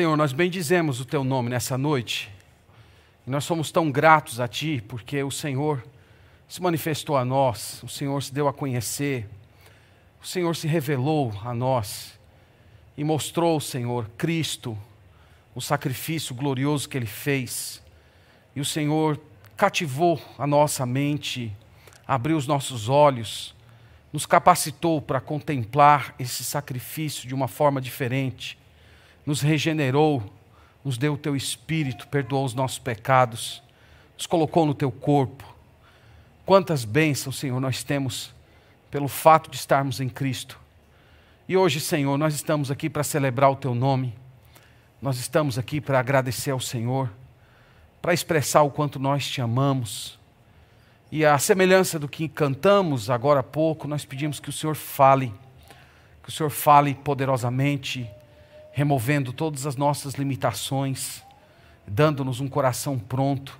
Senhor, nós bendizemos o teu nome nessa noite. E nós somos tão gratos a ti porque o Senhor se manifestou a nós, o Senhor se deu a conhecer, o Senhor se revelou a nós e mostrou, Senhor, Cristo, o sacrifício glorioso que ele fez. E o Senhor cativou a nossa mente, abriu os nossos olhos, nos capacitou para contemplar esse sacrifício de uma forma diferente nos regenerou, nos deu o teu espírito, perdoou os nossos pecados, nos colocou no teu corpo. Quantas bênçãos, Senhor, nós temos pelo fato de estarmos em Cristo. E hoje, Senhor, nós estamos aqui para celebrar o teu nome, nós estamos aqui para agradecer ao Senhor, para expressar o quanto nós te amamos. E a semelhança do que cantamos agora há pouco, nós pedimos que o Senhor fale, que o Senhor fale poderosamente removendo todas as nossas limitações, dando-nos um coração pronto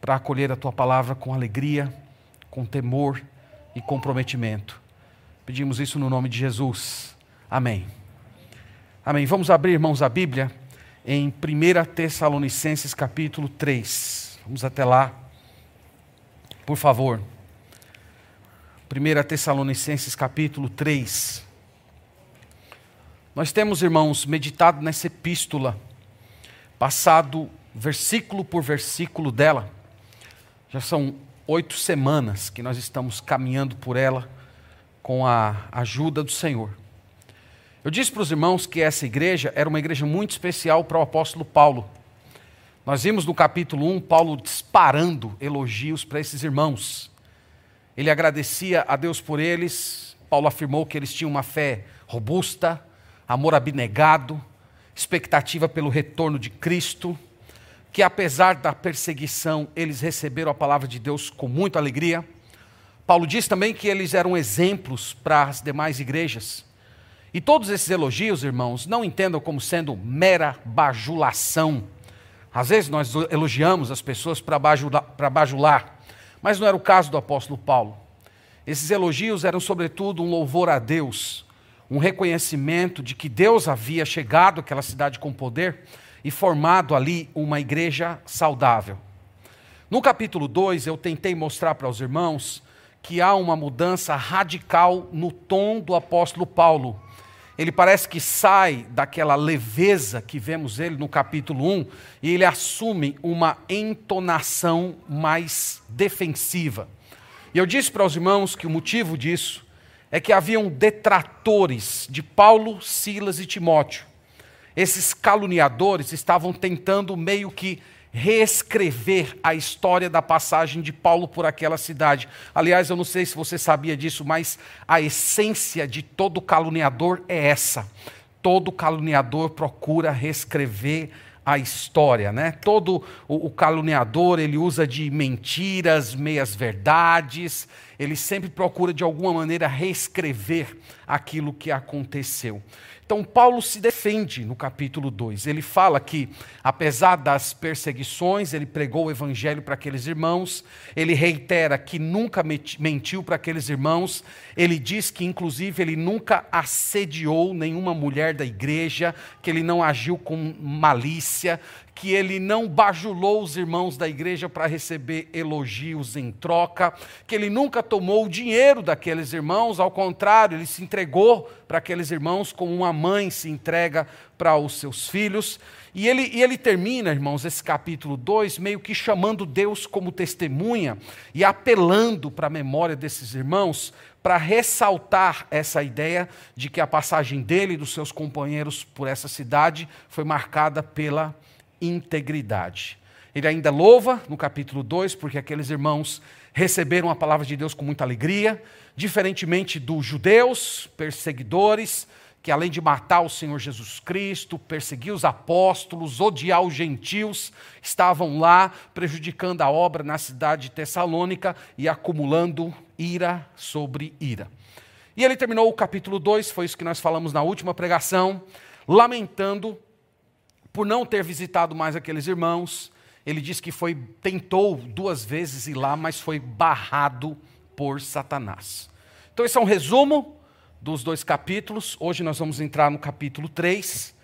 para acolher a tua palavra com alegria, com temor e comprometimento. Pedimos isso no nome de Jesus. Amém. Amém. Vamos abrir, irmãos, a Bíblia em 1 Tessalonicenses capítulo 3. Vamos até lá. Por favor. 1 Tessalonicenses capítulo 3. Nós temos, irmãos, meditado nessa epístola, passado versículo por versículo dela. Já são oito semanas que nós estamos caminhando por ela com a ajuda do Senhor. Eu disse para os irmãos que essa igreja era uma igreja muito especial para o apóstolo Paulo. Nós vimos no capítulo 1 Paulo disparando elogios para esses irmãos. Ele agradecia a Deus por eles. Paulo afirmou que eles tinham uma fé robusta, amor abnegado, expectativa pelo retorno de Cristo, que apesar da perseguição, eles receberam a palavra de Deus com muita alegria. Paulo diz também que eles eram exemplos para as demais igrejas. E todos esses elogios, irmãos, não entendam como sendo mera bajulação. Às vezes nós elogiamos as pessoas para bajular, bajular, mas não era o caso do apóstolo Paulo. Esses elogios eram, sobretudo, um louvor a Deus, um reconhecimento de que Deus havia chegado àquela cidade com poder e formado ali uma igreja saudável. No capítulo 2, eu tentei mostrar para os irmãos que há uma mudança radical no tom do apóstolo Paulo. Ele parece que sai daquela leveza que vemos ele no capítulo 1 e ele assume uma entonação mais defensiva. E eu disse para os irmãos que o motivo disso é que haviam detratores de Paulo, Silas e Timóteo. Esses caluniadores estavam tentando meio que reescrever a história da passagem de Paulo por aquela cidade. Aliás, eu não sei se você sabia disso, mas a essência de todo caluniador é essa. Todo caluniador procura reescrever a história, né? Todo o, o caluniador ele usa de mentiras, meias verdades, ele sempre procura de alguma maneira reescrever aquilo que aconteceu. Então, Paulo se defende no capítulo 2. Ele fala que, apesar das perseguições, ele pregou o evangelho para aqueles irmãos, ele reitera que nunca mentiu para aqueles irmãos, ele diz que, inclusive, ele nunca assediou nenhuma mulher da igreja, que ele não agiu com malícia, que ele não bajulou os irmãos da igreja para receber elogios em troca, que ele nunca tomou o dinheiro daqueles irmãos, ao contrário, ele se entregou para aqueles irmãos como uma mãe se entrega para os seus filhos. E ele, e ele termina, irmãos, esse capítulo 2, meio que chamando Deus como testemunha e apelando para a memória desses irmãos, para ressaltar essa ideia de que a passagem dele e dos seus companheiros por essa cidade foi marcada pela integridade. Ele ainda louva no capítulo 2, porque aqueles irmãos receberam a palavra de Deus com muita alegria, diferentemente dos judeus, perseguidores, que além de matar o Senhor Jesus Cristo, perseguir os apóstolos, odiar os gentios, estavam lá prejudicando a obra na cidade de Tessalônica e acumulando ira sobre ira. E ele terminou o capítulo 2, foi isso que nós falamos na última pregação, lamentando por não ter visitado mais aqueles irmãos, ele diz que foi tentou duas vezes ir lá, mas foi barrado por Satanás. Então esse é um resumo dos dois capítulos. Hoje nós vamos entrar no capítulo 3.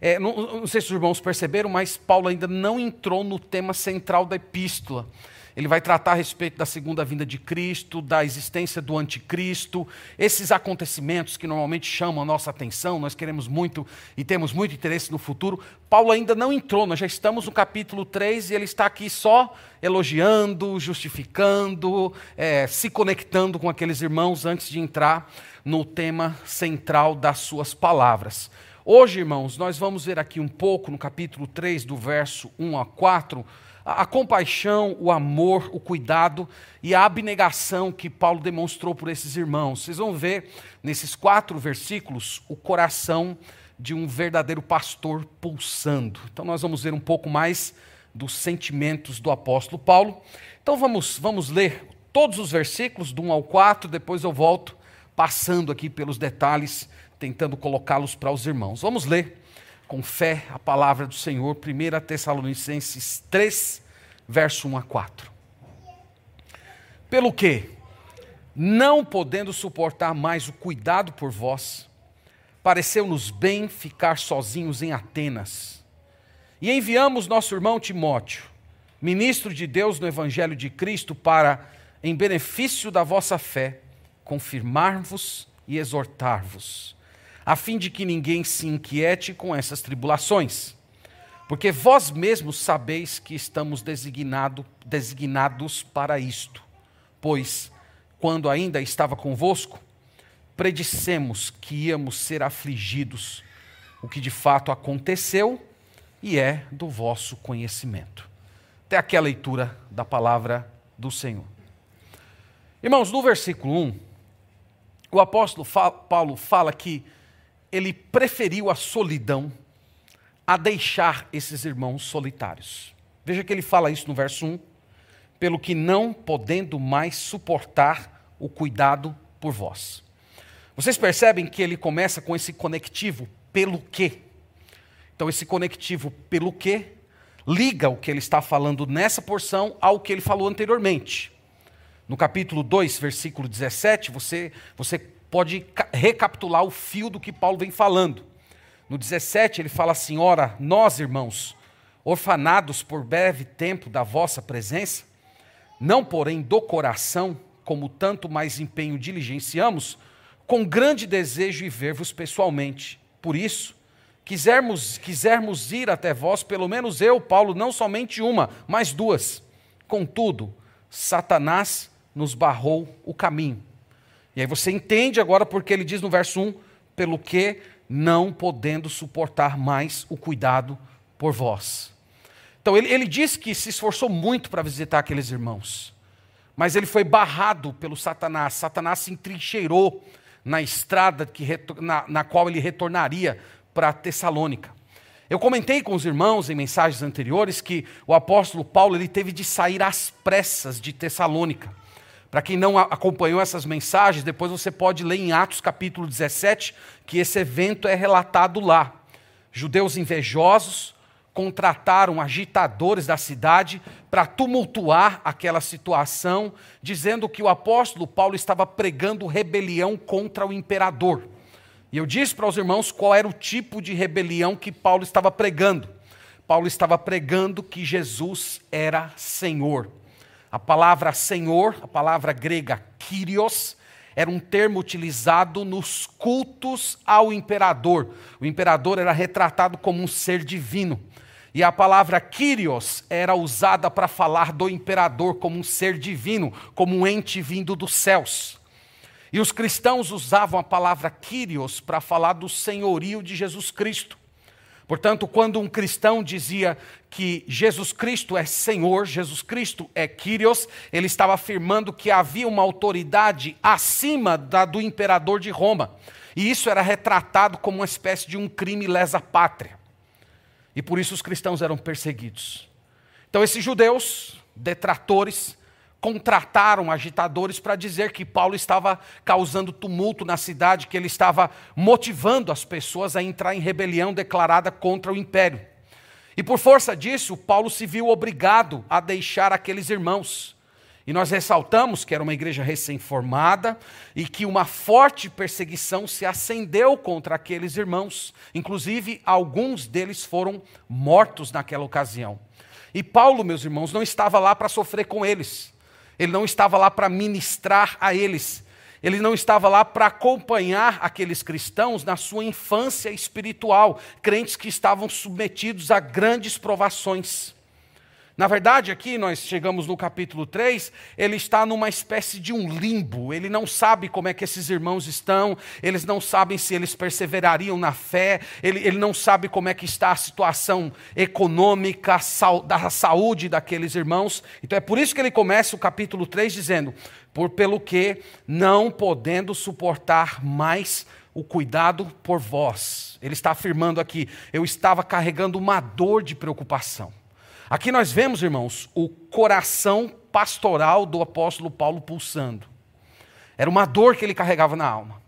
É, não, não sei se os irmãos perceberam, mas Paulo ainda não entrou no tema central da epístola. Ele vai tratar a respeito da segunda vinda de Cristo, da existência do anticristo, esses acontecimentos que normalmente chamam a nossa atenção, nós queremos muito e temos muito interesse no futuro. Paulo ainda não entrou, nós já estamos no capítulo 3 e ele está aqui só elogiando, justificando, é, se conectando com aqueles irmãos antes de entrar no tema central das suas palavras. Hoje, irmãos, nós vamos ver aqui um pouco no capítulo 3, do verso 1 a 4 a, compaixão, o amor, o cuidado e a abnegação que Paulo demonstrou por esses irmãos. Vocês vão ver nesses quatro versículos o coração de um verdadeiro pastor pulsando. Então nós vamos ver um pouco mais dos sentimentos do apóstolo Paulo. Então vamos, vamos ler todos os versículos, do 1 ao 4, depois eu volto passando aqui pelos detalhes, tentando colocá-los para os irmãos. Vamos ler com fé a palavra do Senhor, 1 Tessalonicenses 3, verso 1 a 4. Pelo que, não podendo suportar mais o cuidado por vós, pareceu-nos bem ficar sozinhos em Atenas. E enviamos nosso irmão Timóteo, ministro de Deus no Evangelho de Cristo, para, em benefício da vossa fé, confirmar-vos e exortar-vos a fim de que ninguém se inquiete com essas tribulações. Porque vós mesmos sabeis que estamos designado, designados para isto. Pois, quando ainda estava convosco, predissemos que íamos ser afligidos, o que de fato aconteceu e é do vosso conhecimento. Até aqui a leitura da palavra do Senhor. Irmãos, no versículo 1, o apóstolo Paulo fala que ele preferiu a solidão a deixar esses irmãos solitários. Veja que ele fala isso no verso 1: pelo que não podendo mais suportar o cuidado por vós. Vocês percebem que ele começa com esse conectivo, pelo quê? Então, esse conectivo, pelo quê, liga o que ele está falando nessa porção ao que ele falou anteriormente. No capítulo 2, versículo 17, você, você pode recapitular o fio do que Paulo vem falando. No 17, ele fala assim: Ora, nós, irmãos, orfanados por breve tempo da vossa presença, não porém do coração, como tanto mais empenho diligenciamos, com grande desejo de ver-vos pessoalmente. Por isso, quisermos, quisermos ir até vós, pelo menos eu, Paulo, não somente uma, mas duas. Contudo, Satanás nos barrou o caminho e aí você entende agora porque ele diz no verso 1: pelo que não podendo suportar mais o cuidado por vós. Então ele, ele diz que se esforçou muito para visitar aqueles irmãos, mas ele foi barrado pelo Satanás. Satanás se entrincheirou na estrada que, na, na qual ele retornaria para Tessalônica. Eu comentei com os irmãos em mensagens anteriores que o apóstolo Paulo ele teve de sair às pressas de Tessalônica. Para quem não acompanhou essas mensagens, depois você pode ler em Atos capítulo 17, que esse evento é relatado lá. Judeus invejosos contrataram agitadores da cidade para tumultuar aquela situação, dizendo que o apóstolo Paulo estava pregando rebelião contra o imperador. E eu disse para os irmãos qual era o tipo de rebelião que Paulo estava pregando. Paulo estava pregando que Jesus era Senhor. A palavra Senhor, a palavra grega Kyrios, era um termo utilizado nos cultos ao imperador. O imperador era retratado como um ser divino. E a palavra Kyrios era usada para falar do imperador como um ser divino, como um ente vindo dos céus. E os cristãos usavam a palavra Kyrios para falar do senhorio de Jesus Cristo. Portanto, quando um cristão dizia que Jesus Cristo é Senhor, Jesus Cristo é Kyrios, ele estava afirmando que havia uma autoridade acima da do imperador de Roma. E isso era retratado como uma espécie de um crime lesa pátria. E por isso os cristãos eram perseguidos. Então, esses judeus, detratores, contrataram agitadores para dizer que Paulo estava causando tumulto na cidade, que ele estava motivando as pessoas a entrar em rebelião declarada contra o império. E por força disso, Paulo se viu obrigado a deixar aqueles irmãos. E nós ressaltamos que era uma igreja recém-formada e que uma forte perseguição se acendeu contra aqueles irmãos. Inclusive, alguns deles foram mortos naquela ocasião. E Paulo, meus irmãos, não estava lá para sofrer com eles. Ele não estava lá para ministrar a eles. Ele não estava lá para acompanhar aqueles cristãos na sua infância espiritual, crentes que estavam submetidos a grandes provações. Na verdade, aqui nós chegamos no capítulo 3, ele está numa espécie de um limbo. Ele não sabe como é que esses irmãos estão, eles não sabem se eles perseverariam na fé, ele, ele não sabe como é que está a situação econômica, da saúde daqueles irmãos. Então é por isso que ele começa o capítulo 3 dizendo: Por pelo que, não podendo suportar mais o cuidado por vós. Ele está afirmando aqui: eu estava carregando uma dor de preocupação. Aqui nós vemos, irmãos, o coração pastoral do apóstolo Paulo pulsando. Era uma dor que ele carregava na alma.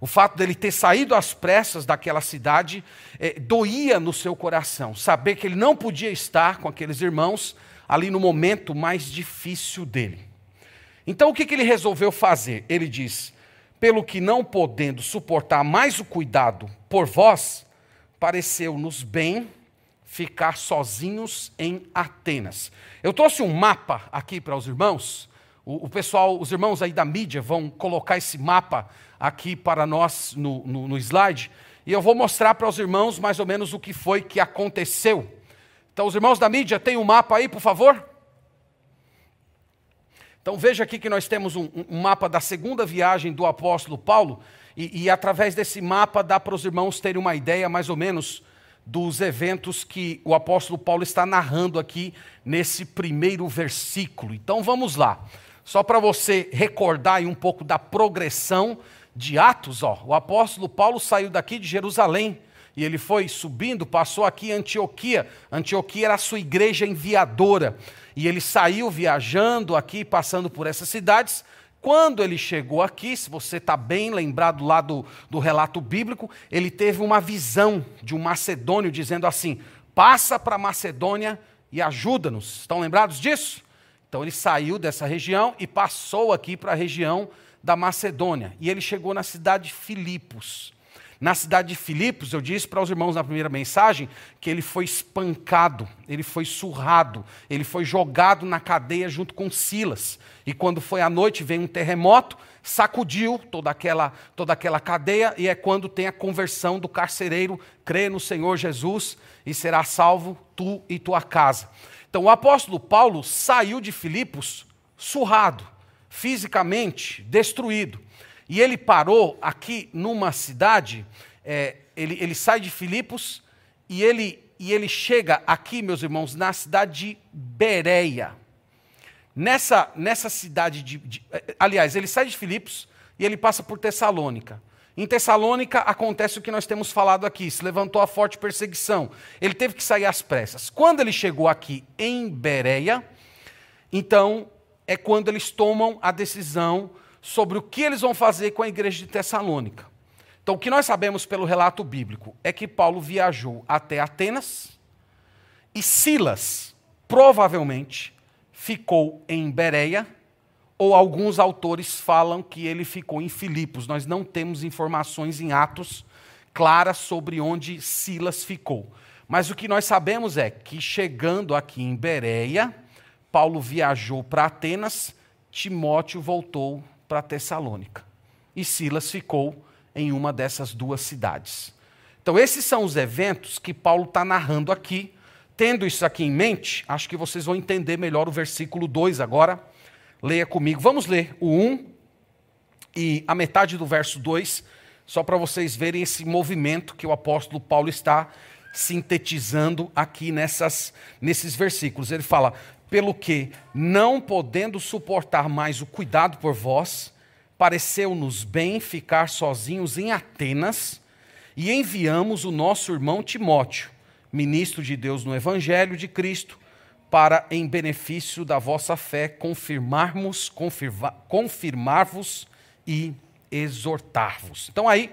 O fato dele ter saído às pressas daquela cidade eh, doía no seu coração. Saber que ele não podia estar com aqueles irmãos ali no momento mais difícil dele. Então o que, que ele resolveu fazer? Ele diz: pelo que não podendo suportar mais o cuidado por vós, pareceu-nos bem ficar sozinhos em Atenas. Eu trouxe um mapa aqui para os irmãos. O, o, pessoal, os irmãos aí da mídia vão colocar esse mapa aqui para nós no, no, no slide. E eu vou mostrar para os irmãos mais ou menos o que foi que aconteceu. Então, os irmãos da mídia, tem um mapa aí, por favor? Então veja aqui que nós temos um, um mapa da segunda viagem do apóstolo Paulo, e, e através desse mapa dá para os irmãos terem uma ideia mais ou menos dos eventos que o apóstolo Paulo está narrando aqui nesse primeiro versículo. Então vamos lá. Só para você recordar um pouco da progressão de Atos, ó. O apóstolo Paulo saiu daqui de Jerusalém e ele foi subindo, passou aqui em Antioquia. Antioquia era a sua igreja enviadora. E ele saiu viajando aqui, passando por essas cidades, quando ele chegou aqui, se você está bem lembrado lá do, do relato bíblico, ele teve uma visão de um macedônio dizendo assim: passa para Macedônia e ajuda-nos. Estão lembrados disso? Então ele saiu dessa região e passou aqui para a região da Macedônia. E ele chegou na cidade de Filipos. Na cidade de Filipos, eu disse para os irmãos na primeira mensagem que ele foi espancado, ele foi surrado, ele foi jogado na cadeia junto com Silas. E quando foi à noite, veio um terremoto, sacudiu toda aquela, toda aquela cadeia, e é quando tem a conversão do carcereiro, crê no Senhor Jesus e será salvo tu e tua casa. Então o apóstolo Paulo saiu de Filipos surrado, fisicamente destruído. E ele parou aqui numa cidade, é, ele, ele sai de Filipos e ele, e ele chega aqui, meus irmãos, na cidade de Bereia. Nessa, nessa cidade de, de. Aliás, ele sai de Filipos e ele passa por Tessalônica. Em Tessalônica acontece o que nós temos falado aqui: se levantou a forte perseguição. Ele teve que sair às pressas. Quando ele chegou aqui em Bereia, então é quando eles tomam a decisão sobre o que eles vão fazer com a igreja de Tessalônica. Então, o que nós sabemos pelo relato bíblico é que Paulo viajou até Atenas e Silas, provavelmente, ficou em Bereia, ou alguns autores falam que ele ficou em Filipos. Nós não temos informações em Atos claras sobre onde Silas ficou. Mas o que nós sabemos é que, chegando aqui em Bereia, Paulo viajou para Atenas, Timóteo voltou para Tessalônica. E Silas ficou em uma dessas duas cidades. Então, esses são os eventos que Paulo está narrando aqui. Tendo isso aqui em mente, acho que vocês vão entender melhor o versículo 2 agora. Leia comigo. Vamos ler o 1 e a metade do verso 2, só para vocês verem esse movimento que o apóstolo Paulo está sintetizando aqui nessas, nesses versículos. Ele fala: pelo que, não podendo suportar mais o cuidado por vós, pareceu-nos bem ficar sozinhos em Atenas e enviamos o nosso irmão Timóteo, ministro de Deus no Evangelho de Cristo, para, em benefício da vossa fé, confirmarmos, confirmar-vos e exortar-vos. Então aí,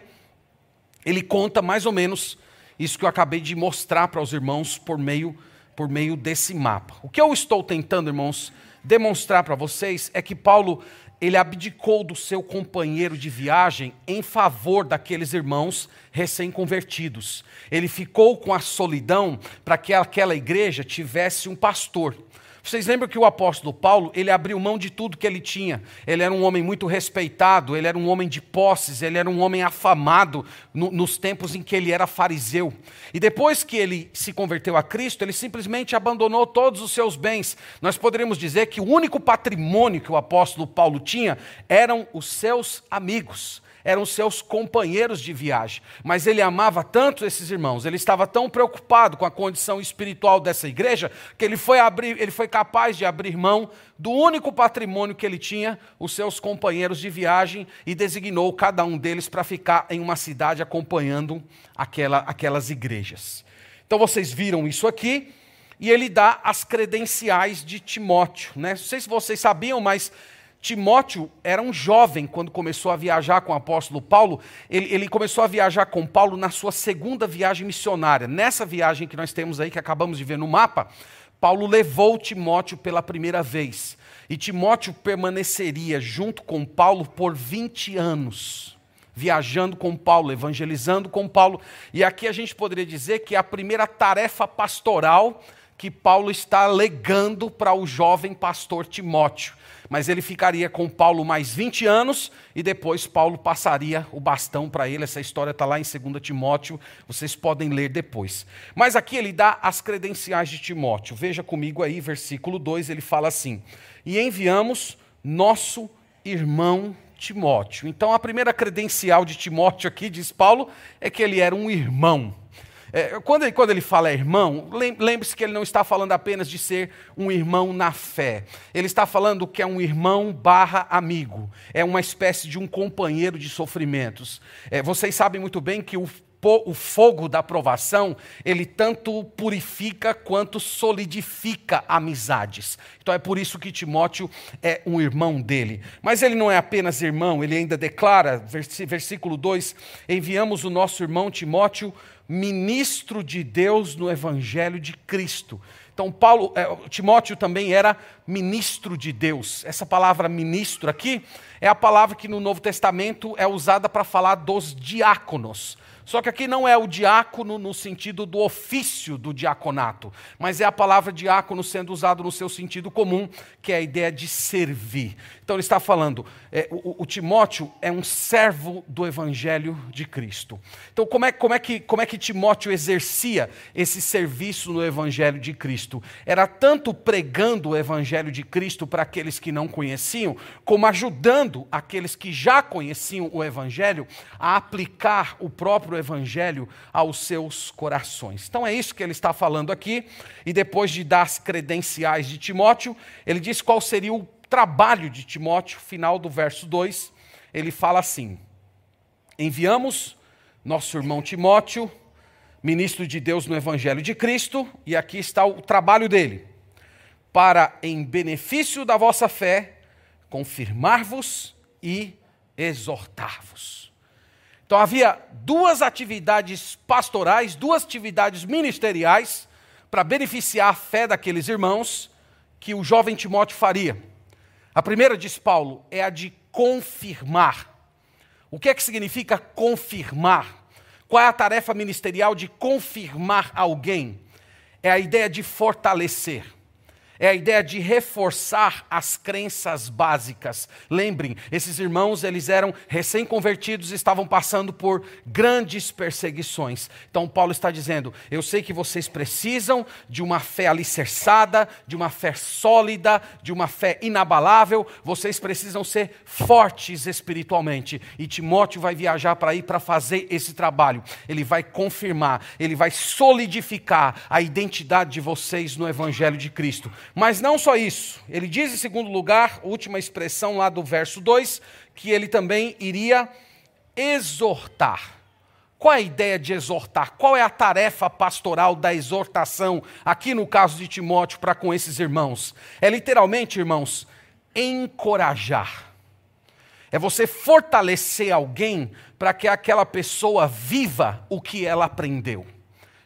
ele conta mais ou menos isso que eu acabei de mostrar para os irmãos por meio por meio desse mapa. O que eu estou tentando, irmãos, demonstrar para vocês é que Paulo ele abdicou do seu companheiro de viagem em favor daqueles irmãos recém-convertidos. Ele ficou com a solidão para que aquela igreja tivesse um pastor. Vocês lembram que o apóstolo Paulo, ele abriu mão de tudo que ele tinha. Ele era um homem muito respeitado, ele era um homem de posses, ele era um homem afamado no, nos tempos em que ele era fariseu. E depois que ele se converteu a Cristo, ele simplesmente abandonou todos os seus bens. Nós poderíamos dizer que o único patrimônio que o apóstolo Paulo tinha eram os seus amigos eram seus companheiros de viagem. Mas ele amava tanto esses irmãos, ele estava tão preocupado com a condição espiritual dessa igreja, que ele foi, abrir, ele foi capaz de abrir mão do único patrimônio que ele tinha, os seus companheiros de viagem, e designou cada um deles para ficar em uma cidade acompanhando aquela, aquelas igrejas. Então vocês viram isso aqui, e ele dá as credenciais de Timóteo. Né? Não sei se vocês sabiam, mas Timóteo era um jovem quando começou a viajar com o apóstolo Paulo. Ele, ele, começou a viajar com Paulo na sua segunda viagem missionária. Nessa viagem que nós temos aí, que acabamos de ver no mapa, Paulo levou Timóteo pela primeira vez. E Timóteo permaneceria junto com Paulo por 20 anos, viajando com Paulo, evangelizando com Paulo. E aqui a gente poderia dizer que é a primeira tarefa pastoral que Paulo está legando para o jovem pastor Timóteo mas ele ficaria com Paulo mais 20 anos e depois Paulo passaria o bastão para ele. Essa história está lá em 2 Timóteo, vocês podem ler depois. Mas aqui ele dá as credenciais de Timóteo. Veja comigo aí, versículo 2, ele fala assim: E enviamos nosso irmão Timóteo. Então a primeira credencial de Timóteo aqui, diz Paulo, é que ele era um irmão. É, quando, ele, quando ele fala irmão, lembre-se que ele não está falando apenas de ser um irmão na fé. Ele está falando que é um irmão barra amigo. É uma espécie de um companheiro de sofrimentos. É, vocês sabem muito bem que o o fogo da provação, ele tanto purifica quanto solidifica amizades. Então é por isso que Timóteo é um irmão dele. Mas ele não é apenas irmão, ele ainda declara, versículo 2: enviamos o nosso irmão Timóteo ministro de Deus no Evangelho de Cristo. Então, Paulo, é, Timóteo também era ministro de Deus. Essa palavra ministro aqui é a palavra que no Novo Testamento é usada para falar dos diáconos. Só que aqui não é o diácono no sentido do ofício do diaconato, mas é a palavra diácono sendo usado no seu sentido comum, que é a ideia de servir. Então ele está falando, é, o, o, Timóteo é um servo do evangelho de Cristo. Então como é, como, é que, como é que Timóteo exercia esse serviço no evangelho de Cristo? Era tanto pregando o evangelho de Cristo para aqueles que não conheciam, como ajudando aqueles que já conheciam o evangelho a aplicar o próprio próprio evangelho aos seus corações. Então é isso que ele está falando aqui, e depois de dar as credenciais de Timóteo, ele diz qual seria o trabalho de Timóteo, final do verso 2, ele fala assim: Enviamos nosso irmão Timóteo, ministro de Deus no evangelho de Cristo, e aqui está o trabalho dele, para em benefício da vossa fé confirmar-vos e exortar-vos. Então havia duas atividades pastorais, duas atividades ministeriais para beneficiar a fé daqueles irmãos que o jovem Timóteo faria. A primeira, diz Paulo, é a de confirmar. O que é que significa confirmar? Qual é a tarefa ministerial de confirmar alguém? É a ideia de fortalecer é a ideia de reforçar as crenças básicas. Lembrem, esses irmãos, eles eram recém-convertidos e estavam passando por grandes perseguições. Então Paulo está dizendo: "Eu sei que vocês precisam de uma fé alicerçada, de uma fé sólida, de uma fé inabalável, vocês precisam ser fortes espiritualmente". E Timóteo vai viajar para ir para fazer esse trabalho. Ele vai confirmar, ele vai solidificar a identidade de vocês no evangelho de Cristo mas não só isso. Ele diz, em segundo lugar, última expressão lá do verso 2, que ele também iria exortar. Qual a ideia de exortar? Qual é a tarefa pastoral da exortação, aqui no caso de Timóteo, para com esses irmãos? É literalmente, irmãos, encorajar. É você fortalecer alguém para que aquela pessoa viva o que ela aprendeu.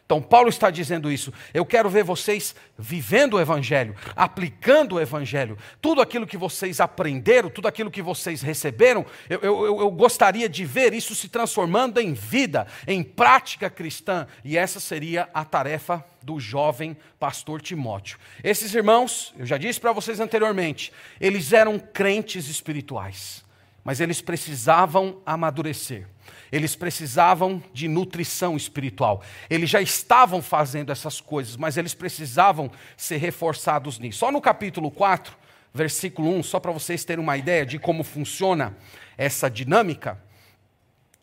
Então, Paulo está dizendo isso. Eu quero ver vocês vivendo o Evangelho, aplicando o Evangelho. Tudo aquilo que vocês aprenderam, tudo aquilo que vocês receberam, eu, eu, eu gostaria de ver isso se transformando em vida, em prática cristã. E essa seria a tarefa do jovem pastor Timóteo. Esses irmãos, eu já disse para vocês anteriormente, eles eram crentes espirituais, mas eles precisavam amadurecer. Eles precisavam de nutrição espiritual. Eles já estavam fazendo essas coisas, mas eles precisavam ser reforçados nisso. Só no capítulo 4, versículo 1, só para vocês terem uma ideia de como funciona essa dinâmica.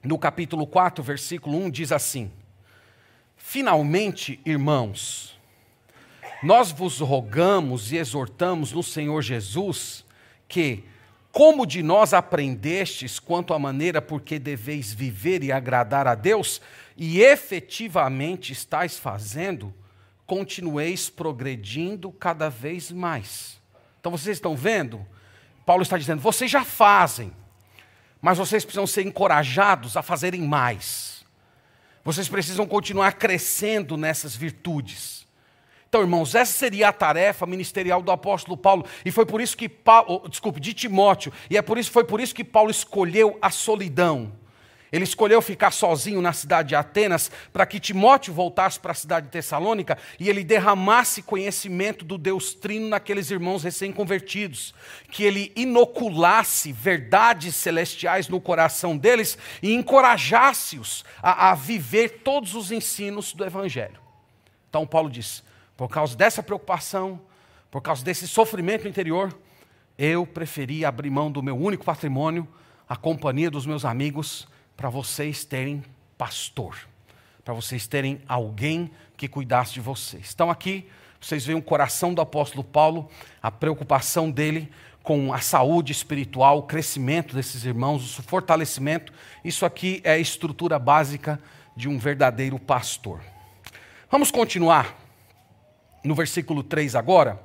No capítulo 4, versículo 1 diz assim: Finalmente, irmãos, nós vos rogamos e exortamos no Senhor Jesus que como de nós aprendestes quanto à maneira por que deveis viver e agradar a Deus, e efetivamente estáis fazendo, continueis progredindo cada vez mais. Então vocês estão vendo? Paulo está dizendo: vocês já fazem, mas vocês precisam ser encorajados a fazerem mais. Vocês precisam continuar crescendo nessas virtudes. Então, irmãos, essa seria a tarefa ministerial do apóstolo Paulo, e foi por isso que Paulo, desculpe, de Timóteo, e é por isso foi por isso que Paulo escolheu a solidão. Ele escolheu ficar sozinho na cidade de Atenas para que Timóteo voltasse para a cidade de Tessalônica e ele derramasse conhecimento do Deus Trino naqueles irmãos recém-convertidos, que ele inoculasse verdades celestiais no coração deles e encorajasse-os a, a viver todos os ensinos do Evangelho. Então Paulo diz: por causa dessa preocupação, por causa desse sofrimento interior, eu preferi abrir mão do meu único patrimônio, a companhia dos meus amigos, para vocês terem pastor, para vocês terem alguém que cuidasse de vocês. Então aqui vocês veem o coração do apóstolo Paulo, a preocupação dele com a saúde espiritual, o crescimento desses irmãos, o fortalecimento. Isso aqui é a estrutura básica de um verdadeiro pastor. Vamos continuar no versículo 3 agora.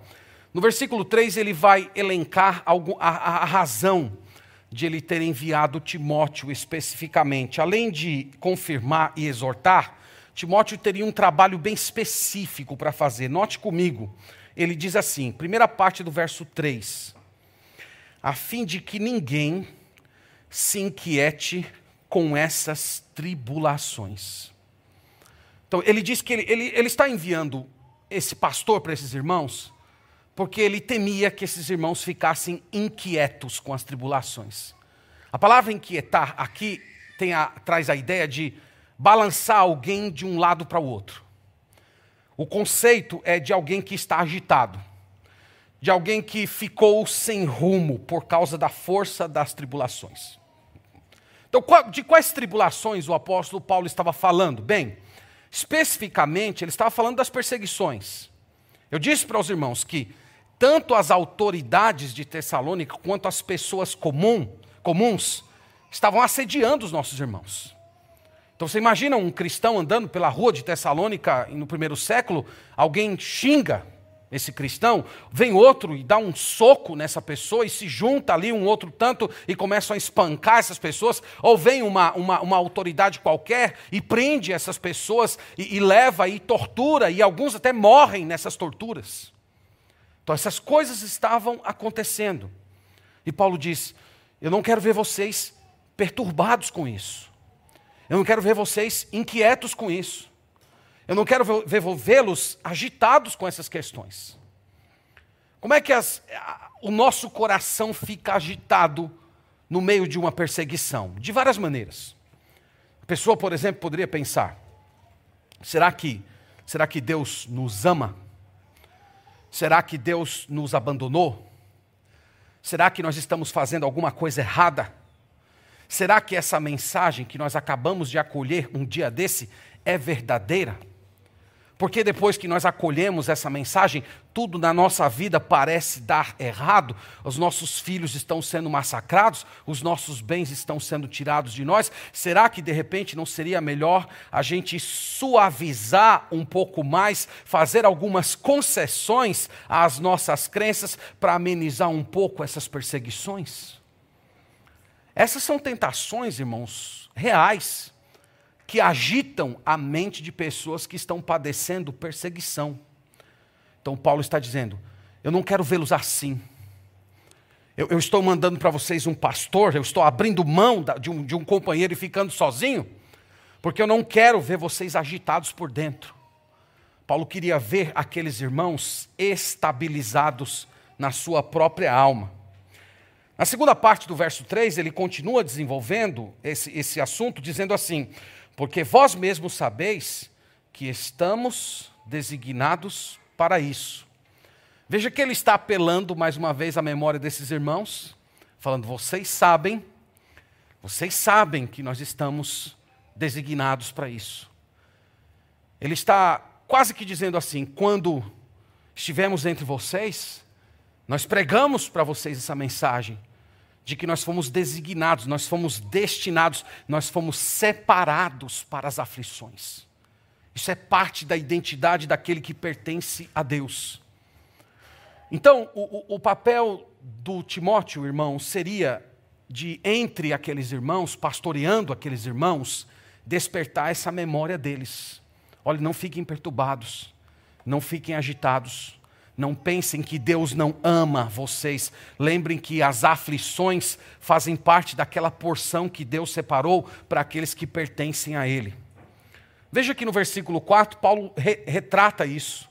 No versículo 3 ele vai elencar a, razão de ele ter enviado Timóteo especificamente. Além de confirmar e exortar, Timóteo teria um trabalho bem específico para fazer. Note comigo, ele diz assim, primeira parte do verso 3: a fim de que ninguém se inquiete com essas tribulações. Então, ele diz que ele, ele, ele está enviando esse pastor para esses irmãos, porque ele temia que esses irmãos ficassem inquietos com as tribulações. A palavra inquietar aqui a, traz a ideia de balançar alguém de um lado para o outro. O conceito é de alguém que está agitado, de alguém que ficou sem rumo por causa da força das tribulações. Então, de quais tribulações o apóstolo Paulo estava falando? Bem, Especificamente, ele estava falando das perseguições. Eu disse para os irmãos que tanto as autoridades de Tessalônica quanto as pessoas comum, comuns estavam assediando os nossos irmãos. Então você imagina um cristão andando pela rua de Tessalônica no primeiro século, alguém xinga esse cristão, vem outro e dá um soco nessa pessoa e se junta ali um outro tanto e começam a espancar essas pessoas, ou vem uma, uma, uma autoridade qualquer e prende essas pessoas e, e leva e tortura, e alguns até morrem nessas torturas. Então essas coisas estavam acontecendo. E Paulo diz: Eu não quero ver vocês perturbados com isso. Eu não quero ver vocês inquietos com isso. Eu não quero vê-los agitados com essas questões. Como é que as, o nosso coração fica agitado no meio de uma perseguição? De várias maneiras. A pessoa, por exemplo, poderia pensar: será que, será que Deus nos ama? Será que Deus nos abandonou? Será que nós estamos fazendo alguma coisa errada? Será que essa mensagem que nós acabamos de acolher um dia desse é verdadeira? Porque depois que nós acolhemos essa mensagem, tudo na nossa vida parece dar errado, os nossos filhos estão sendo massacrados, os nossos bens estão sendo tirados de nós. Será que de repente não seria melhor a gente suavizar um pouco mais, fazer algumas concessões às nossas crenças para amenizar um pouco essas perseguições? Essas são tentações, irmãos, reais que agitam a mente de pessoas que estão padecendo perseguição. Então, Paulo está dizendo: eu não quero vê-los assim. Eu, eu, estou mandando para vocês um pastor, eu estou abrindo mão de um, de um companheiro e ficando sozinho, porque eu não quero ver vocês agitados por dentro. Paulo queria ver aqueles irmãos estabilizados na sua própria alma. Na segunda parte do verso 3, ele continua desenvolvendo esse, esse assunto, dizendo assim: Porque vós mesmos sabeis que estamos designados para isso. Veja que ele está apelando mais uma vez à memória desses irmãos, falando: vocês sabem, vocês sabem que nós estamos designados para isso. Ele está quase que dizendo assim: quando estivemos entre vocês, nós pregamos para vocês essa mensagem de que nós fomos designados, nós fomos destinados, nós fomos separados para as aflições. Isso é parte da identidade daquele que pertence a Deus. Então, o, o papel do Timóteo, irmão, seria de, entre aqueles irmãos, pastoreando aqueles irmãos, despertar essa memória deles. Olha, não fiquem perturbados, não fiquem agitados, não pensem que Deus não ama vocês. Lembrem que as aflições fazem parte daquela porção que Deus separou para aqueles que pertencem a Ele. Veja que no versículo 4, Paulo re retrata isso,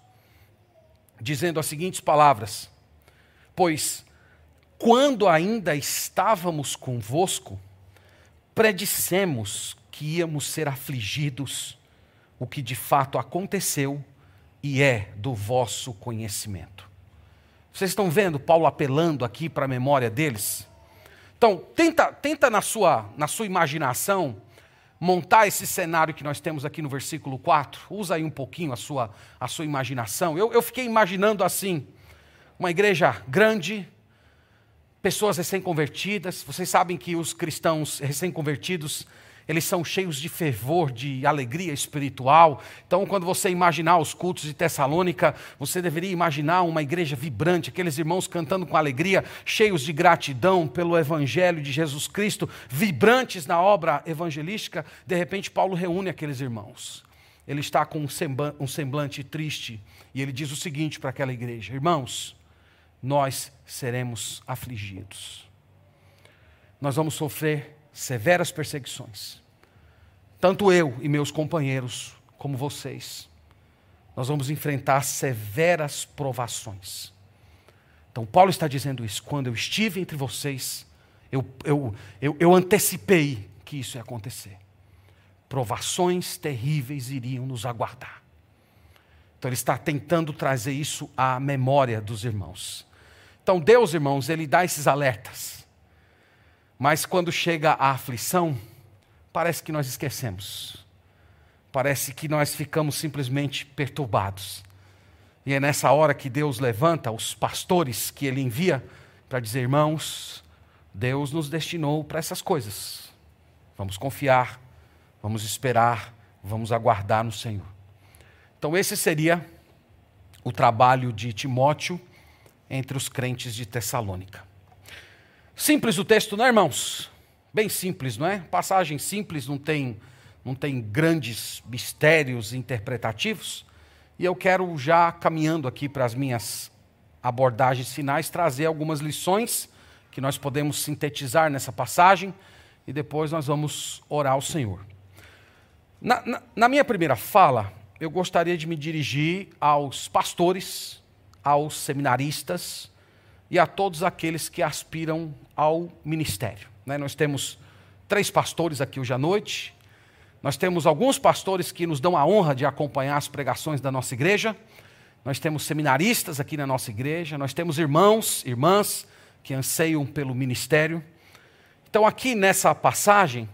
dizendo as seguintes palavras: Pois, quando ainda estávamos convosco, predissemos que íamos ser afligidos o que de fato aconteceu e é do vosso conhecimento. Vocês estão vendo Paulo apelando aqui para a memória deles? Então, tenta, tenta na, sua, na sua imaginação montar esse cenário que nós temos aqui no versículo 4. Usa aí um pouquinho a sua, a sua imaginação. Eu, eu fiquei imaginando assim: uma igreja grande, pessoas recém-convertidas. Vocês sabem que os cristãos recém-convertidos eles são cheios de fervor, de alegria espiritual. Então, quando você imaginar os cultos de Tessalônica, você deveria imaginar uma igreja vibrante, aqueles irmãos cantando com alegria, cheios de gratidão pelo evangelho de Jesus Cristo, vibrantes na obra evangelística. De repente, Paulo reúne aqueles irmãos. Ele está com um semblante triste e ele diz o seguinte para aquela igreja: Irmãos, nós seremos afligidos. Nós vamos sofrer severas perseguições. Tanto eu e meus companheiros, como vocês, nós vamos enfrentar severas provações. Então, Paulo está dizendo isso. Quando eu estive entre vocês, eu, eu, eu, eu antecipei que isso ia acontecer. Provações terríveis iriam nos aguardar. Então, ele está tentando trazer isso à memória dos irmãos. Então, Deus, irmãos, ele dá esses alertas. Mas quando chega a aflição, parece que nós esquecemos. Parece que nós ficamos simplesmente perturbados. E é nessa hora que Deus levanta os pastores que ele envia para dizer: irmãos, Deus nos destinou para essas coisas. Vamos confiar, vamos esperar, vamos aguardar no Senhor. Então, esse seria o trabalho de Timóteo entre os crentes de Tessalônica. Simples o texto, não é, irmãos? Bem simples, não é? Passagem simples, não tem, não tem grandes mistérios interpretativos. E eu quero, já caminhando aqui para as minhas abordagens finais, trazer algumas lições que nós podemos sintetizar nessa passagem e depois nós vamos orar ao Senhor. Na, na, na minha primeira fala, eu gostaria de me dirigir aos pastores, aos seminaristas, e a todos aqueles que aspiram ao ministério. Né? Nós temos três pastores aqui hoje à noite, nós temos alguns pastores que nos dão a honra de acompanhar as pregações da nossa igreja, nós temos seminaristas aqui na nossa igreja, nós temos irmãos, irmãs que anseiam pelo ministério. Então, aqui nessa passagem,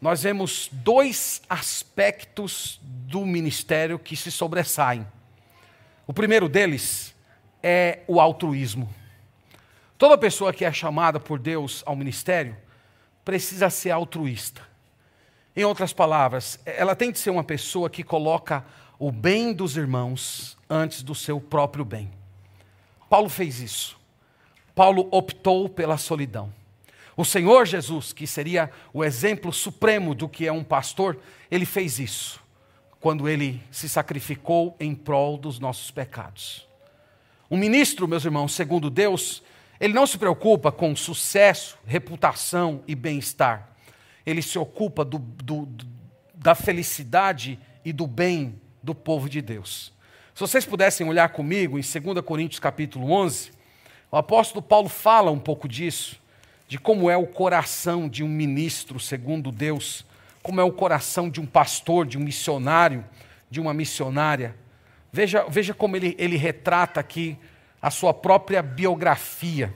nós vemos dois aspectos do ministério que se sobressaem. O primeiro deles é o altruísmo. Toda pessoa que é chamada por Deus ao ministério precisa ser altruísta. Em outras palavras, ela tem de ser uma pessoa que coloca o bem dos irmãos antes do seu próprio bem. Paulo fez isso. Paulo optou pela solidão. O Senhor Jesus, que seria o exemplo supremo do que é um pastor, ele fez isso quando ele se sacrificou em prol dos nossos pecados. Um ministro, meus irmãos, segundo Deus, ele não se preocupa com sucesso, reputação e bem-estar. Ele se ocupa do, do, da felicidade e do bem do povo de Deus. Se vocês pudessem olhar comigo em 2 Coríntios capítulo 11, o apóstolo Paulo fala um pouco disso, de como é o coração de um ministro segundo Deus, como é o coração de um pastor, de um missionário, de uma missionária. Veja, veja como ele, ele retrata aqui a sua própria biografia.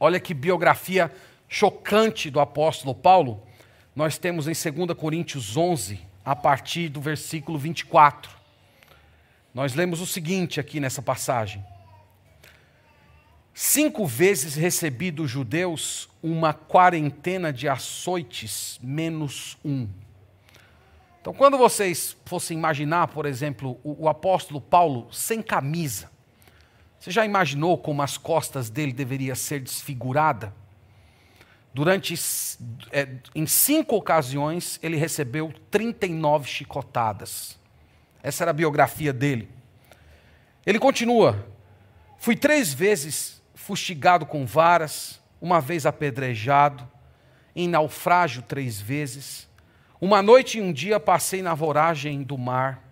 Olha que biografia chocante do apóstolo Paulo. Nós temos em 2 Coríntios 11, a partir do versículo 24. Nós lemos o seguinte aqui nessa passagem: Cinco vezes recebi dos judeus uma quarentena de açoites menos um. Então, quando vocês fossem imaginar, por exemplo, o, o apóstolo Paulo sem camisa, você já imaginou como as costas dele deveriam ser desfigurada? Durante, é, em cinco ocasiões, ele recebeu 39 chicotadas. Essa era a biografia dele. Ele continua: Fui três vezes fustigado com varas, uma vez apedrejado, em naufrágio três vezes. Uma noite e um dia passei na voragem do mar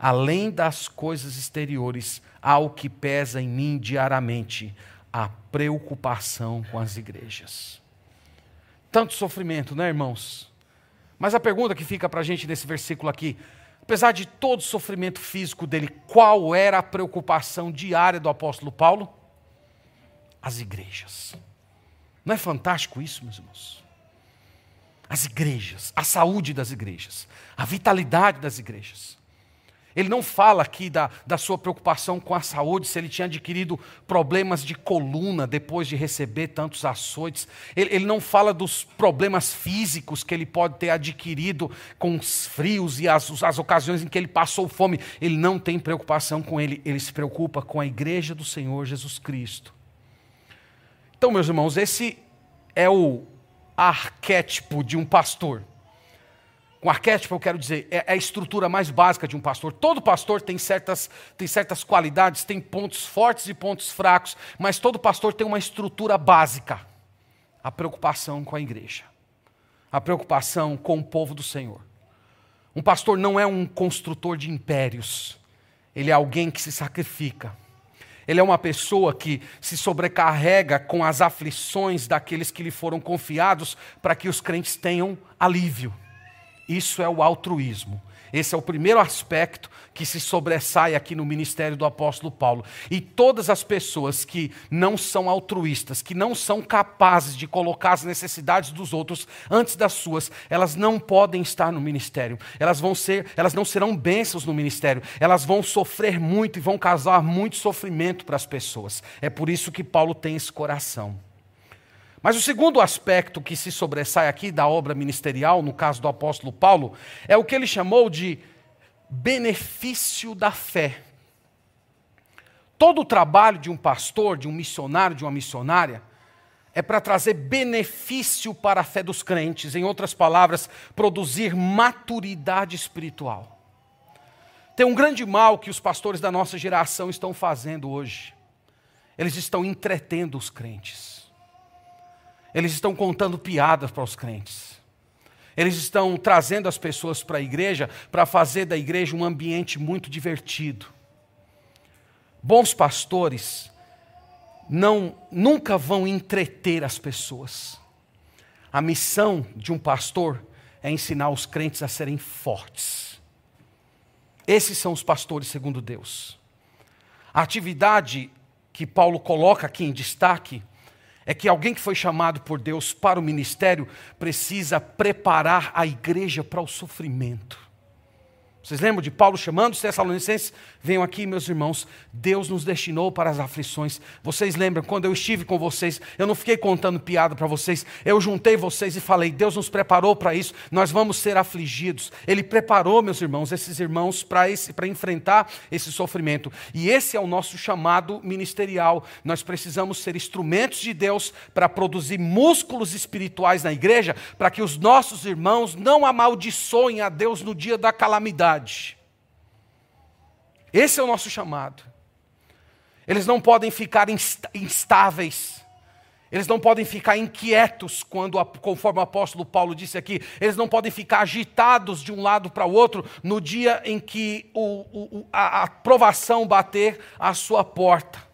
além das coisas exteriores, há o que pesa em mim diariamente: a preocupação com as igrejas. Tanto sofrimento, né, irmãos? Mas a pergunta que fica para a gente nesse versículo aqui, apesar de todo o sofrimento físico dele, qual era a preocupação diária do apóstolo Paulo? As igrejas. Não é fantástico isso, meus irmãos? As igrejas, a saúde das igrejas, a vitalidade das igrejas. Ele não fala aqui da, da sua preocupação com a saúde, se ele tinha adquirido problemas de coluna depois de receber tantos açoites. Ele, ele não fala dos problemas físicos que ele pode ter adquirido com os frios e as, as ocasiões em que ele passou fome. Ele não tem preocupação com ele, ele se preocupa com a igreja do Senhor Jesus Cristo. Então, meus irmãos, esse é o arquétipo de um pastor. Com arquétipo, eu quero dizer, é, é a estrutura mais básica de um pastor. Todo pastor tem certas, tem certas qualidades, tem pontos fortes e pontos fracos, mas todo pastor tem uma estrutura básica: a preocupação com a igreja, a preocupação com o povo do Senhor. Um pastor não é um construtor de impérios, ele é alguém que se sacrifica. Ele é uma pessoa que se sobrecarrega com as aflições daqueles que lhe foram confiados para que os crentes tenham alívio. Isso é o altruísmo. Esse é o primeiro aspecto que se sobressai aqui no ministério do apóstolo Paulo. E todas as pessoas que não são altruístas, que não são capazes de colocar as necessidades dos outros antes das suas, elas não podem estar no ministério. Elas vão ser, elas não serão bênçãos no ministério. Elas vão sofrer muito e vão causar muito sofrimento para as pessoas. É por isso que Paulo tem esse coração. Mas o segundo aspecto que se sobressai aqui da obra ministerial, no caso do apóstolo Paulo, é o que ele chamou de benefício da fé. Todo o trabalho de um pastor, de um missionário, de uma missionária, é para trazer benefício para a fé dos crentes, em outras palavras, produzir maturidade espiritual. Tem um grande mal que os pastores da nossa geração estão fazendo hoje. Eles estão entretendo os crentes. Eles estão contando piadas para os crentes. Eles estão trazendo as pessoas para a igreja para fazer da igreja um ambiente muito divertido. Bons pastores não nunca vão entreter as pessoas. A missão de um pastor é ensinar os crentes a serem fortes. Esses são os pastores segundo Deus. A atividade que Paulo coloca aqui em destaque é que alguém que foi chamado por Deus para o ministério precisa preparar a igreja para o sofrimento. Vocês lembram de Paulo chamando os Tessalonicenses? Venham aqui, meus irmãos, Deus nos destinou para as aflições. Vocês lembram, quando eu estive com vocês, eu não fiquei contando piada para vocês, eu juntei vocês e falei: Deus nos preparou para isso, nós vamos ser afligidos. Ele preparou, meus irmãos, esses irmãos para enfrentar esse sofrimento. E esse é o nosso chamado ministerial. Nós precisamos ser instrumentos de Deus para produzir músculos espirituais na igreja, para que os nossos irmãos não amaldiçoem a Deus no dia da calamidade esse é o nosso chamado. Eles não podem ficar instáveis. Eles não podem ficar inquietos quando, conforme o apóstolo Paulo disse aqui, eles não podem ficar agitados de um lado para o outro no dia em que o, o, a aprovação bater à sua porta.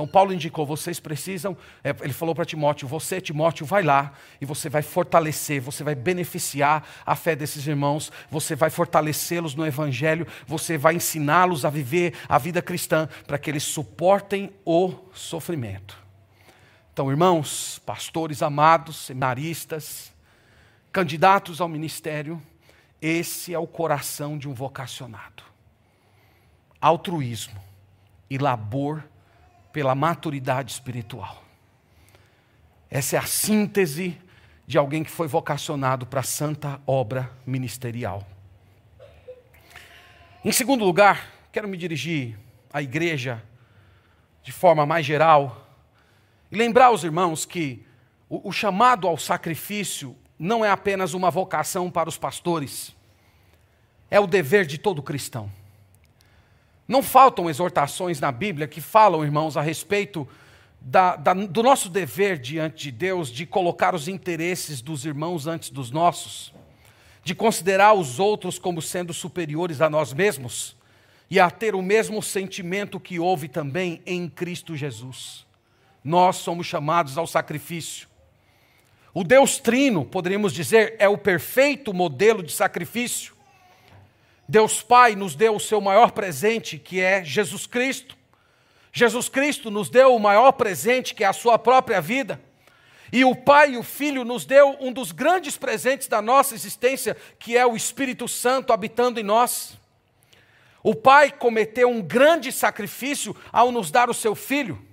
Então Paulo indicou, vocês precisam, é, ele falou para Timóteo, você, Timóteo, vai lá e você vai fortalecer, você vai beneficiar a fé desses irmãos, você vai fortalecê-los no Evangelho, você vai ensiná-los a viver a vida cristã para que eles suportem o sofrimento. Então, irmãos, pastores amados, seminaristas, candidatos ao ministério, esse é o coração de um vocacionado. Altruísmo e labor pela maturidade espiritual. Essa é a síntese de alguém que foi vocacionado para a santa obra ministerial. Em segundo lugar, quero me dirigir à igreja de forma mais geral e lembrar aos irmãos que o, o chamado ao sacrifício não é apenas uma vocação para os pastores, é o dever de todo cristão. Não faltam exortações na Bíblia que falam, irmãos, a respeito da, da, do nosso dever diante de Deus de colocar os interesses dos irmãos antes dos nossos, de considerar os outros como sendo superiores a nós mesmos e a ter o mesmo sentimento que houve também em Cristo Jesus. Nós somos chamados ao sacrifício. O Deus Trino, poderíamos dizer, é o perfeito modelo de sacrifício. Deus Pai nos deu o seu maior presente, que é Jesus Cristo. Jesus Cristo nos deu o maior presente, que é a sua própria vida. E o Pai e o Filho nos deu um dos grandes presentes da nossa existência, que é o Espírito Santo habitando em nós. O Pai cometeu um grande sacrifício ao nos dar o seu Filho.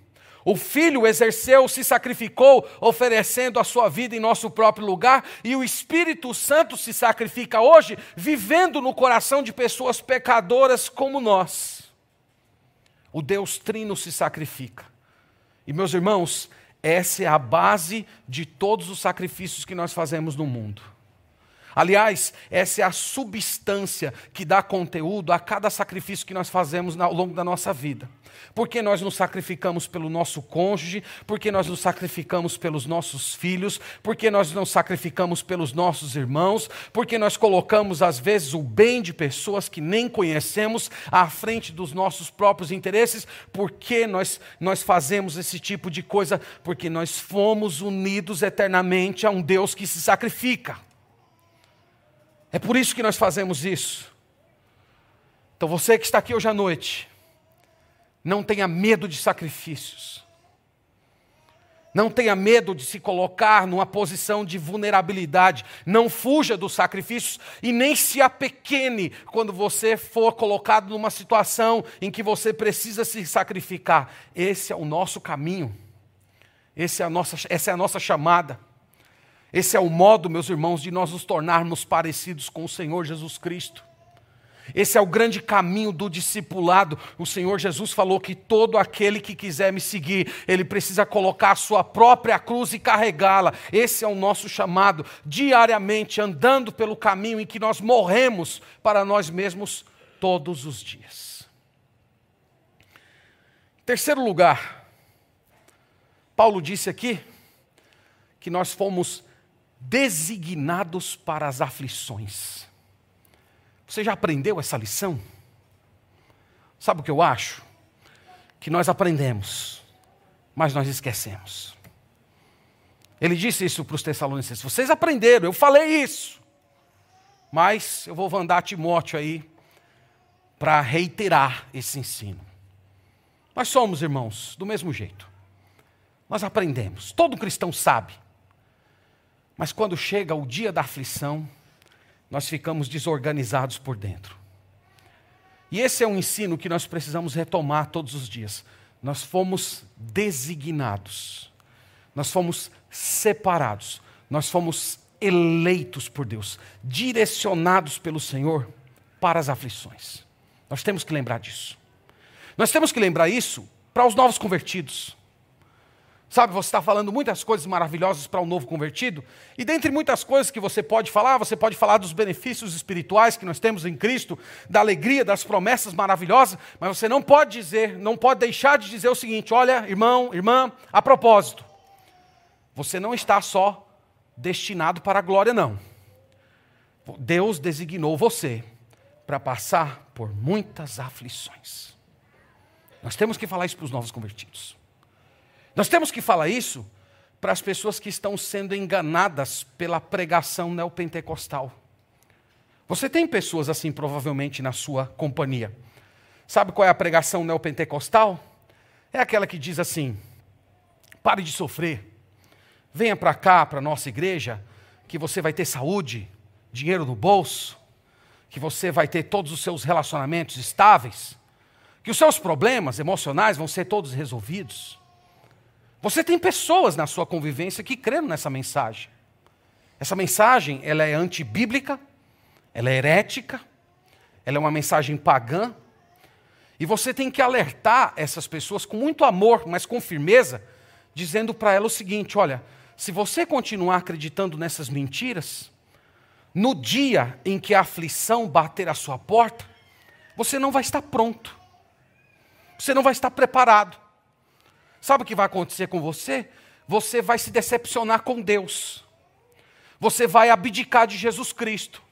O Filho exerceu, se sacrificou, oferecendo a sua vida em nosso próprio lugar, e o Espírito Santo se sacrifica hoje, vivendo no coração de pessoas pecadoras como nós. O Deus Trino se sacrifica. E, meus irmãos, essa é a base de todos os sacrifícios que nós fazemos no mundo. Aliás, essa é a substância que dá conteúdo a cada sacrifício que nós fazemos ao longo da nossa vida. Porque nós nos sacrificamos pelo nosso cônjuge, porque nós nos sacrificamos pelos nossos filhos, porque nós nos sacrificamos pelos nossos irmãos, porque nós colocamos, às vezes, o bem de pessoas que nem conhecemos à frente dos nossos próprios interesses, porque nós, nós fazemos esse tipo de coisa? Porque nós fomos unidos eternamente a um Deus que se sacrifica. É por isso que nós fazemos isso. Então você que está aqui hoje à noite, não tenha medo de sacrifícios. Não tenha medo de se colocar numa posição de vulnerabilidade. Não fuja dos sacrifícios e nem se apequene quando você for colocado numa situação em que você precisa se sacrificar. Esse é o nosso caminho. É nossa, essa é a nossa chamada. Esse é o modo, meus irmãos, de nós nos tornarmos parecidos com o Senhor Jesus Cristo. Esse é o grande caminho do discipulado. O Senhor Jesus falou que todo aquele que quiser me seguir, ele precisa colocar a sua própria cruz e carregá-la. Esse é o nosso chamado, diariamente andando pelo caminho em que nós morremos para nós mesmos todos os dias. Em terceiro lugar, Paulo disse aqui que nós fomos designados para as aflições. Você já aprendeu essa lição? Sabe o que eu acho? Que nós aprendemos, mas nós esquecemos. Ele disse isso para os Tessalonicenses: vocês aprenderam, eu falei isso. Mas eu vou mandar Timóteo aí para reiterar esse ensino. Nós somos irmãos, do mesmo jeito. nós aprendemos, todo cristão sabe. Mas quando chega o dia da aflição, nós ficamos desorganizados por dentro. E esse é um ensino que nós precisamos retomar todos os dias. Nós fomos designados, nós fomos separados, nós fomos eleitos por Deus, direcionados pelo Senhor para as aflições. Nós temos que lembrar disso. Nós temos que lembrar isso para os novos convertidos. Sabe, você está falando muitas coisas maravilhosas para um novo convertido, e dentre muitas coisas que você pode falar, você pode falar dos benefícios espirituais que nós temos em Cristo, da alegria, das promessas maravilhosas, mas você não pode dizer, não pode deixar de dizer o seguinte: olha, irmão, irmã, a propósito, você não está só destinado para a glória, não. Deus designou você para passar por muitas aflições. Nós temos que falar isso para os novos convertidos. Nós temos que falar isso para as pessoas que estão sendo enganadas pela pregação neopentecostal. Você tem pessoas assim, provavelmente, na sua companhia. Sabe qual é a pregação neopentecostal? É aquela que diz assim: pare de sofrer, venha para cá, para a nossa igreja, que você vai ter saúde, dinheiro no bolso, que você vai ter todos os seus relacionamentos estáveis, que os seus problemas emocionais vão ser todos resolvidos. Você tem pessoas na sua convivência que creram nessa mensagem. Essa mensagem, ela é antibíblica, ela é herética, ela é uma mensagem pagã. E você tem que alertar essas pessoas com muito amor, mas com firmeza, dizendo para elas o seguinte: olha, se você continuar acreditando nessas mentiras, no dia em que a aflição bater a sua porta, você não vai estar pronto, você não vai estar preparado. Sabe o que vai acontecer com você? Você vai se decepcionar com Deus. Você vai abdicar de Jesus Cristo.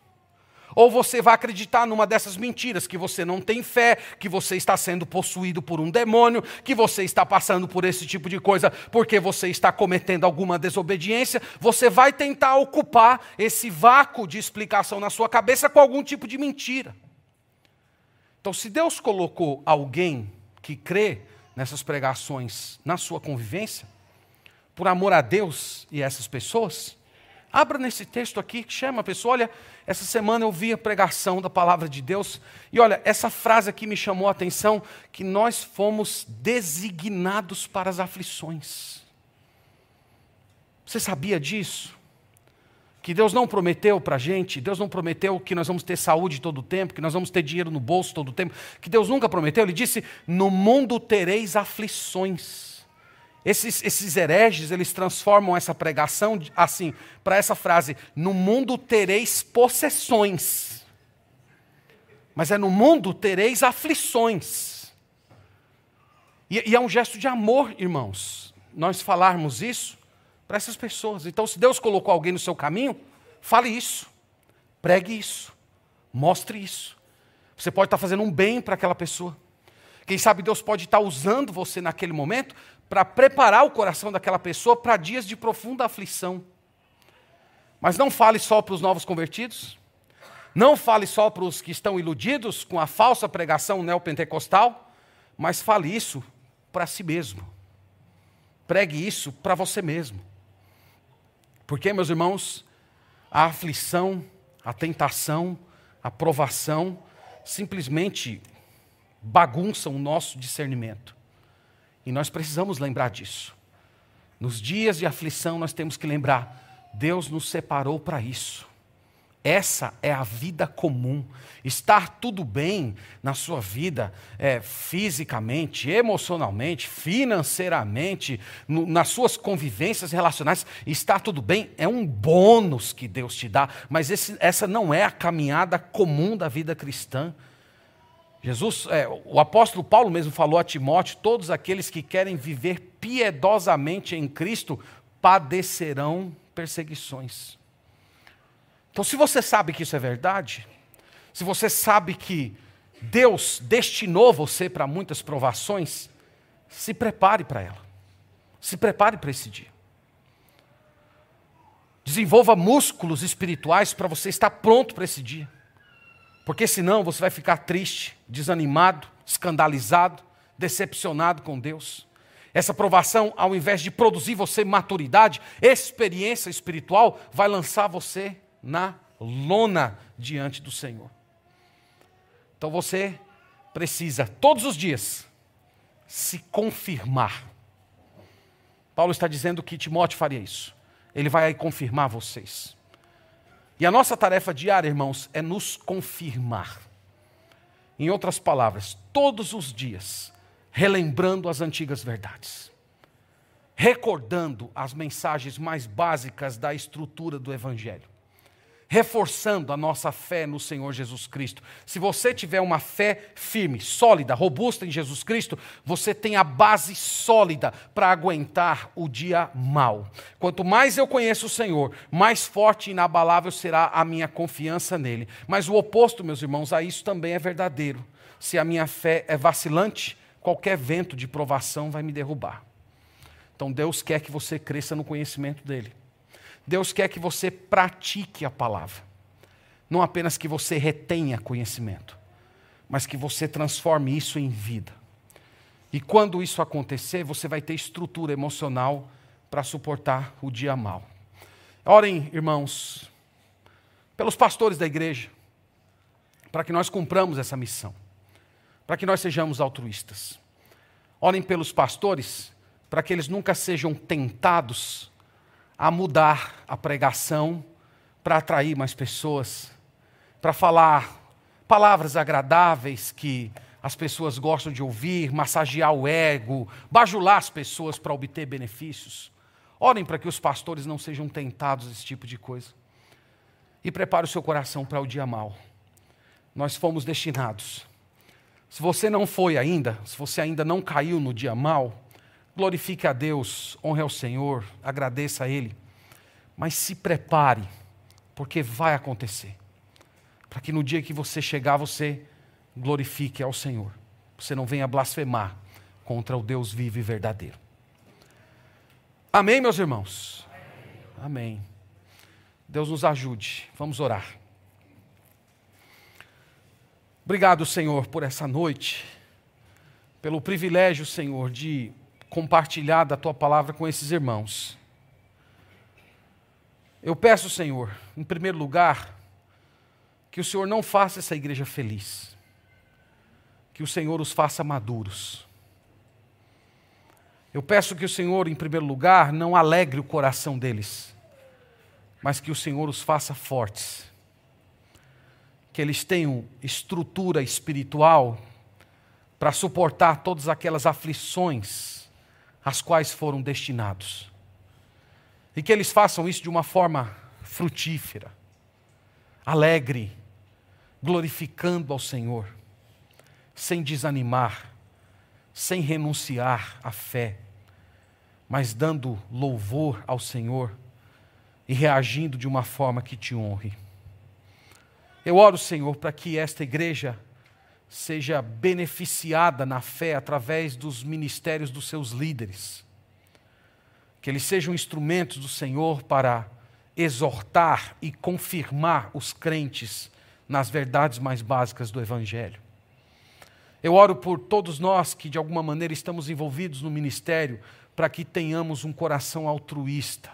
Ou você vai acreditar numa dessas mentiras, que você não tem fé, que você está sendo possuído por um demônio, que você está passando por esse tipo de coisa porque você está cometendo alguma desobediência. Você vai tentar ocupar esse vácuo de explicação na sua cabeça com algum tipo de mentira. Então, se Deus colocou alguém que crê nessas pregações na sua convivência, por amor a Deus e essas pessoas, abra nesse texto aqui que chama a pessoa, olha, essa semana eu vi a pregação da palavra de Deus, e olha, essa frase aqui me chamou a atenção, que nós fomos designados para as aflições. Você sabia disso? Que Deus não prometeu para a gente, Deus não prometeu que nós vamos ter saúde todo o tempo, que nós vamos ter dinheiro no bolso todo o tempo, que Deus nunca prometeu, Ele disse: no mundo tereis aflições. Esses, esses hereges, eles transformam essa pregação assim, para essa frase: no mundo tereis possessões. Mas é no mundo tereis aflições. E, e é um gesto de amor, irmãos, nós falarmos isso para essas pessoas. Então, se Deus colocou alguém no seu caminho, fale isso, pregue isso, mostre isso. Você pode estar fazendo um bem para aquela pessoa. Quem sabe Deus pode estar usando você naquele momento para preparar o coração daquela pessoa para dias de profunda aflição. Mas não fale só para os novos convertidos, não fale só para os que estão iludidos com a falsa pregação neopentecostal, mas fale isso para si mesmo. Pregue isso para você mesmo. Porque, meus irmãos, a aflição, a tentação, a provação simplesmente bagunçam o nosso discernimento. E nós precisamos lembrar disso. Nos dias de aflição, nós temos que lembrar: Deus nos separou para isso. Essa é a vida comum. Estar tudo bem na sua vida, é, fisicamente, emocionalmente, financeiramente, no, nas suas convivências relacionais, estar tudo bem é um bônus que Deus te dá, mas esse, essa não é a caminhada comum da vida cristã. Jesus, é, o apóstolo Paulo mesmo falou a Timóteo: todos aqueles que querem viver piedosamente em Cristo padecerão perseguições. Então, se você sabe que isso é verdade, se você sabe que Deus destinou você para muitas provações, se prepare para ela. Se prepare para esse dia. Desenvolva músculos espirituais para você estar pronto para esse dia. Porque senão você vai ficar triste, desanimado, escandalizado, decepcionado com Deus. Essa provação, ao invés de produzir você maturidade, experiência espiritual, vai lançar você na lona diante do Senhor. Então você precisa, todos os dias, se confirmar. Paulo está dizendo que Timóteo faria isso. Ele vai aí confirmar vocês. E a nossa tarefa diária, irmãos, é nos confirmar. Em outras palavras, todos os dias, relembrando as antigas verdades, recordando as mensagens mais básicas da estrutura do Evangelho, reforçando a nossa fé no Senhor Jesus Cristo. Se você tiver uma fé firme, sólida, robusta em Jesus Cristo, você tem a base sólida para aguentar o dia mal. Quanto mais eu conheço o Senhor, mais forte e inabalável será a minha confiança nele. Mas o oposto, meus irmãos, a isso também é verdadeiro. Se a minha fé é vacilante, qualquer vento de provação vai me derrubar. Então Deus quer que você cresça no conhecimento dele. Deus quer que você pratique a palavra. Não apenas que você retenha conhecimento, mas que você transforme isso em vida. E quando isso acontecer, você vai ter estrutura emocional para suportar o dia mal. Orem, irmãos, pelos pastores da igreja, para que nós cumpramos essa missão para que nós sejamos altruístas. Orem pelos pastores, para que eles nunca sejam tentados a mudar a pregação para atrair mais pessoas, para falar palavras agradáveis que as pessoas gostam de ouvir, massagear o ego, bajular as pessoas para obter benefícios. Orem para que os pastores não sejam tentados a esse tipo de coisa. E prepare o seu coração para o dia mal. Nós fomos destinados se você não foi ainda, se você ainda não caiu no dia mal, glorifique a Deus, honre ao Senhor, agradeça a Ele, mas se prepare, porque vai acontecer. Para que no dia que você chegar, você glorifique ao Senhor. Você não venha blasfemar contra o Deus vivo e verdadeiro. Amém, meus irmãos? Amém. Deus nos ajude. Vamos orar. Obrigado, Senhor, por essa noite, pelo privilégio, Senhor, de compartilhar da tua palavra com esses irmãos. Eu peço, Senhor, em primeiro lugar, que o Senhor não faça essa igreja feliz, que o Senhor os faça maduros. Eu peço que o Senhor, em primeiro lugar, não alegre o coração deles, mas que o Senhor os faça fortes que eles tenham estrutura espiritual para suportar todas aquelas aflições às quais foram destinados. E que eles façam isso de uma forma frutífera, alegre, glorificando ao Senhor, sem desanimar, sem renunciar à fé, mas dando louvor ao Senhor e reagindo de uma forma que te honre. Eu oro, Senhor, para que esta igreja seja beneficiada na fé através dos ministérios dos seus líderes. Que eles sejam instrumentos do Senhor para exortar e confirmar os crentes nas verdades mais básicas do Evangelho. Eu oro por todos nós que de alguma maneira estamos envolvidos no ministério, para que tenhamos um coração altruísta,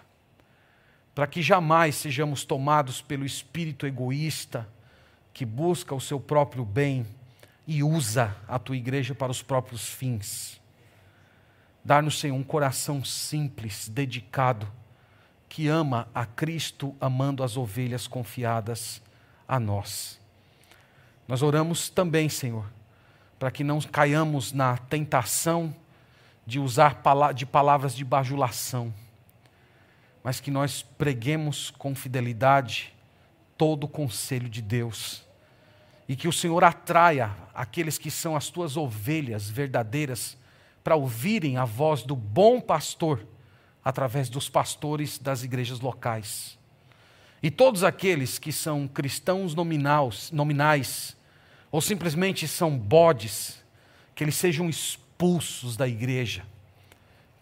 para que jamais sejamos tomados pelo espírito egoísta que busca o seu próprio bem e usa a tua igreja para os próprios fins. Dar-nos, Senhor, um coração simples, dedicado, que ama a Cristo, amando as ovelhas confiadas a nós. Nós oramos também, Senhor, para que não caiamos na tentação de usar de palavras de bajulação, mas que nós preguemos com fidelidade todo o conselho de Deus. E que o Senhor atraia aqueles que são as tuas ovelhas verdadeiras para ouvirem a voz do bom pastor através dos pastores das igrejas locais. E todos aqueles que são cristãos nominais, nominais ou simplesmente são bodes, que eles sejam expulsos da igreja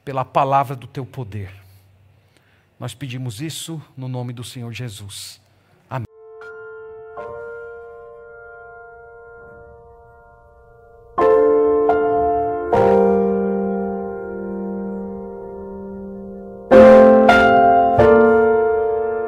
pela palavra do teu poder. Nós pedimos isso no nome do Senhor Jesus.